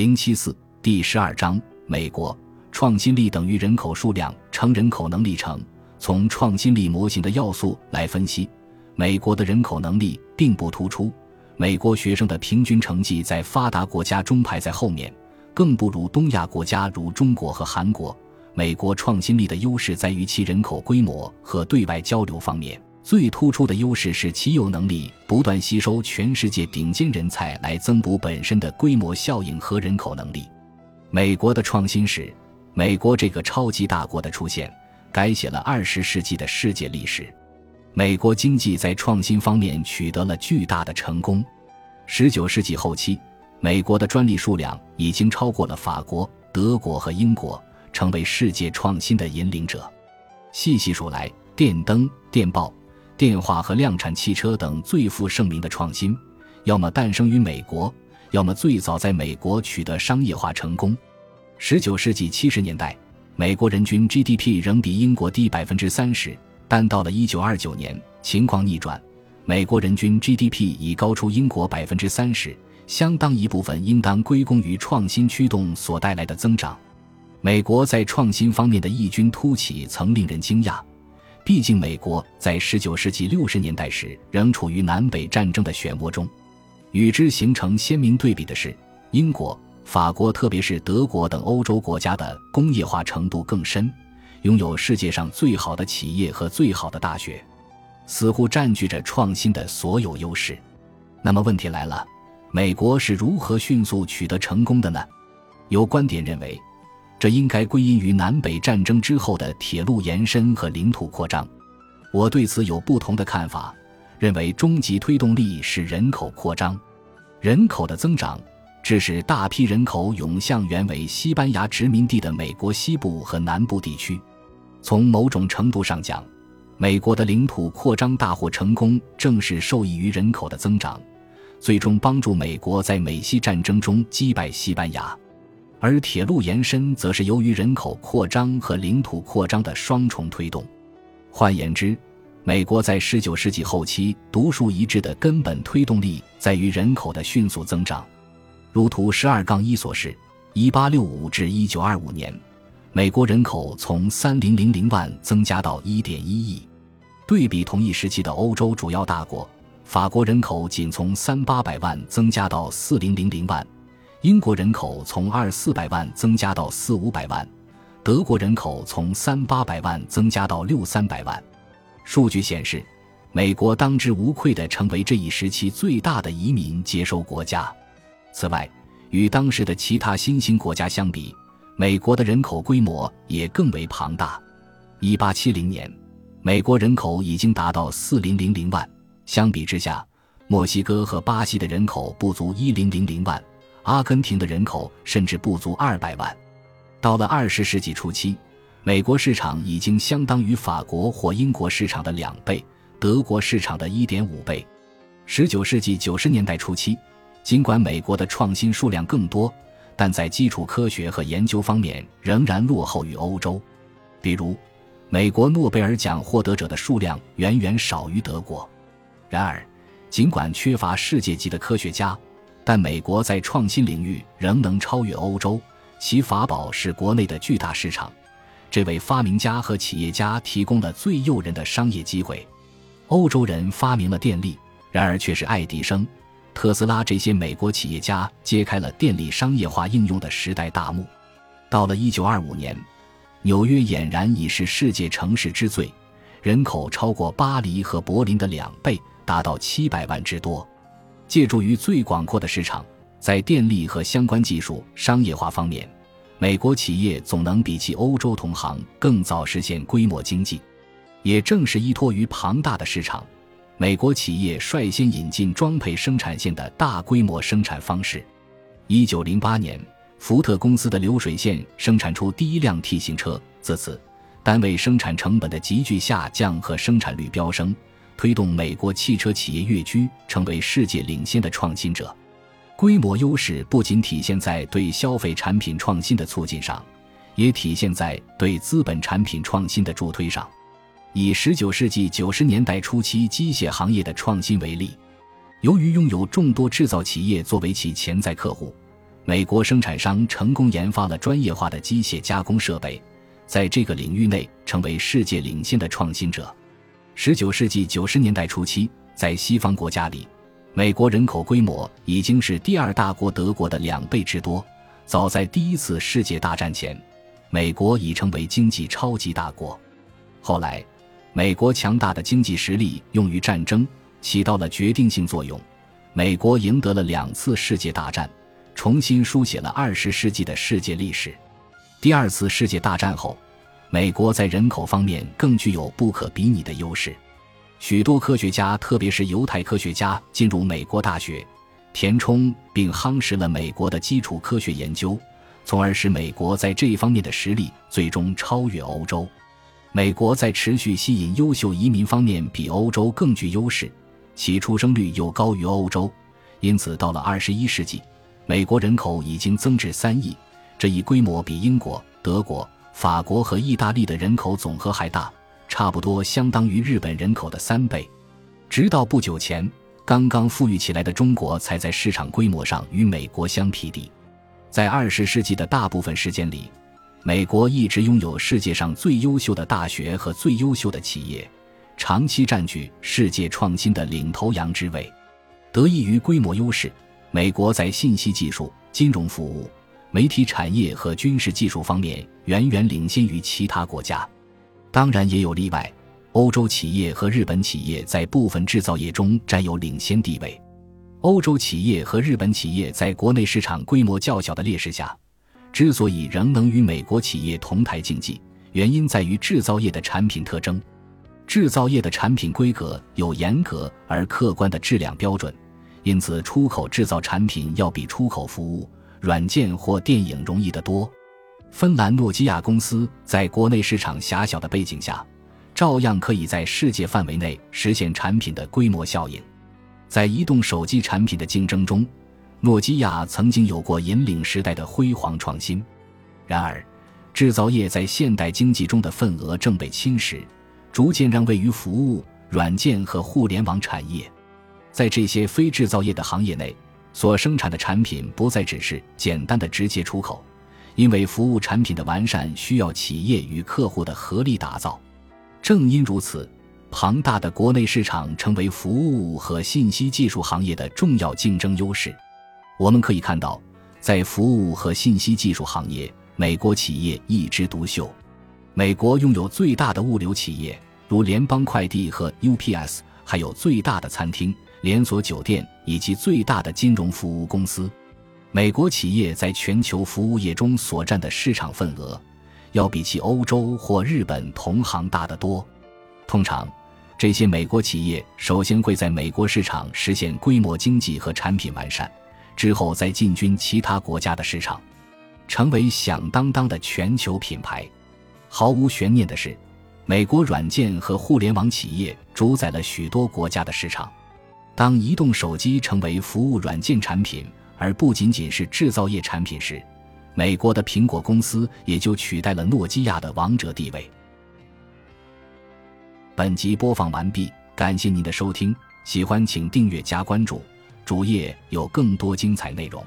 零七四第十二章：美国创新力等于人口数量乘人口能力乘。从创新力模型的要素来分析，美国的人口能力并不突出。美国学生的平均成绩在发达国家中排在后面，更不如东亚国家如中国和韩国。美国创新力的优势在于其人口规模和对外交流方面。最突出的优势是其有能力不断吸收全世界顶尖人才来增补本身的规模效应和人口能力。美国的创新史，美国这个超级大国的出现，改写了二十世纪的世界历史。美国经济在创新方面取得了巨大的成功。十九世纪后期，美国的专利数量已经超过了法国、德国和英国，成为世界创新的引领者。细细数来，电灯、电报。电话和量产汽车等最负盛名的创新，要么诞生于美国，要么最早在美国取得商业化成功。十九世纪七十年代，美国人均 GDP 仍比英国低百分之三十，但到了一九二九年，情况逆转，美国人均 GDP 已高出英国百分之三十，相当一部分应当归功于创新驱动所带来的增长。美国在创新方面的异军突起，曾令人惊讶。毕竟，美国在19世纪60年代时仍处于南北战争的漩涡中。与之形成鲜明对比的是，英国、法国，特别是德国等欧洲国家的工业化程度更深，拥有世界上最好的企业和最好的大学，似乎占据着创新的所有优势。那么，问题来了：美国是如何迅速取得成功的呢？有观点认为。这应该归因于南北战争之后的铁路延伸和领土扩张。我对此有不同的看法，认为终极推动力是人口扩张。人口的增长致使大批人口涌向原为西班牙殖民地的美国西部和南部地区。从某种程度上讲，美国的领土扩张大获成功，正是受益于人口的增长，最终帮助美国在美西战争中击败西班牙。而铁路延伸则是由于人口扩张和领土扩张的双重推动。换言之，美国在19世纪后期独树一帜的根本推动力在于人口的迅速增长。如图十二杠一所示，1865至1925年，美国人口从3000万增加到1.1亿。对比同一时期的欧洲主要大国，法国人口仅从3800万增加到4000万。英国人口从二四百万增加到四五百万，德国人口从三八百万增加到六三百万。数据显示，美国当之无愧地成为这一时期最大的移民接收国家。此外，与当时的其他新兴国家相比，美国的人口规模也更为庞大。一八七零年，美国人口已经达到四零零零万，相比之下，墨西哥和巴西的人口不足一零零零万。阿根廷的人口甚至不足二百万。到了二十世纪初期，美国市场已经相当于法国或英国市场的两倍，德国市场的一点五倍。十九世纪九十年代初期，尽管美国的创新数量更多，但在基础科学和研究方面仍然落后于欧洲。比如，美国诺贝尔奖获得者的数量远远少于德国。然而，尽管缺乏世界级的科学家，但美国在创新领域仍能超越欧洲，其法宝是国内的巨大市场，这为发明家和企业家提供了最诱人的商业机会。欧洲人发明了电力，然而却是爱迪生、特斯拉这些美国企业家揭开了电力商业化应用的时代大幕。到了1925年，纽约俨然已是世界城市之最，人口超过巴黎和柏林的两倍，达到700万之多。借助于最广阔的市场，在电力和相关技术商业化方面，美国企业总能比其欧洲同行更早实现规模经济。也正是依托于庞大的市场，美国企业率先引进装配生产线的大规模生产方式。一九零八年，福特公司的流水线生产出第一辆 T 型车，自此，单位生产成本的急剧下降和生产率飙升。推动美国汽车企业跃居成为世界领先的创新者，规模优势不仅体现在对消费产品创新的促进上，也体现在对资本产品创新的助推上。以十九世纪九十年代初期机械行业的创新为例，由于拥有众多制造企业作为其潜在客户，美国生产商成功研发了专业化的机械加工设备，在这个领域内成为世界领先的创新者。十九世纪九十年代初期，在西方国家里，美国人口规模已经是第二大国德国的两倍之多。早在第一次世界大战前，美国已成为经济超级大国。后来，美国强大的经济实力用于战争，起到了决定性作用。美国赢得了两次世界大战，重新书写了二十世纪的世界历史。第二次世界大战后，美国在人口方面更具有不可比拟的优势。许多科学家，特别是犹太科学家，进入美国大学，填充并夯实了美国的基础科学研究，从而使美国在这一方面的实力最终超越欧洲。美国在持续吸引优秀移民方面比欧洲更具优势。其出生率又高于欧洲，因此到了二十一世纪，美国人口已经增至三亿，这一规模比英国、德国、法国和意大利的人口总和还大，差不多相当于日本人口的三倍。直到不久前，刚刚富裕起来的中国才在市场规模上与美国相匹敌。在二十世纪的大部分时间里，美国一直拥有世界上最优秀的大学和最优秀的企业。长期占据世界创新的领头羊之位，得益于规模优势，美国在信息技术、金融服务、媒体产业和军事技术方面远远领先于其他国家。当然也有例外，欧洲企业和日本企业在部分制造业中占有领先地位。欧洲企业和日本企业在国内市场规模较小的劣势下，之所以仍能与美国企业同台竞技，原因在于制造业的产品特征。制造业的产品规格有严格而客观的质量标准，因此出口制造产品要比出口服务、软件或电影容易得多。芬兰诺基亚公司在国内市场狭小的背景下，照样可以在世界范围内实现产品的规模效应。在移动手机产品的竞争中，诺基亚曾经有过引领时代的辉煌创新。然而，制造业在现代经济中的份额正被侵蚀。逐渐让位于服务、软件和互联网产业，在这些非制造业的行业内，所生产的产品不再只是简单的直接出口，因为服务产品的完善需要企业与客户的合力打造。正因如此，庞大的国内市场成为服务和信息技术行业的重要竞争优势。我们可以看到，在服务和信息技术行业，美国企业一枝独秀。美国拥有最大的物流企业，如联邦快递和 UPS，还有最大的餐厅、连锁酒店以及最大的金融服务公司。美国企业在全球服务业中所占的市场份额，要比其欧洲或日本同行大得多。通常，这些美国企业首先会在美国市场实现规模经济和产品完善，之后再进军其他国家的市场，成为响当当的全球品牌。毫无悬念的是，美国软件和互联网企业主宰了许多国家的市场。当移动手机成为服务软件产品，而不仅仅是制造业产品时，美国的苹果公司也就取代了诺基亚的王者地位。本集播放完毕，感谢您的收听，喜欢请订阅加关注，主页有更多精彩内容。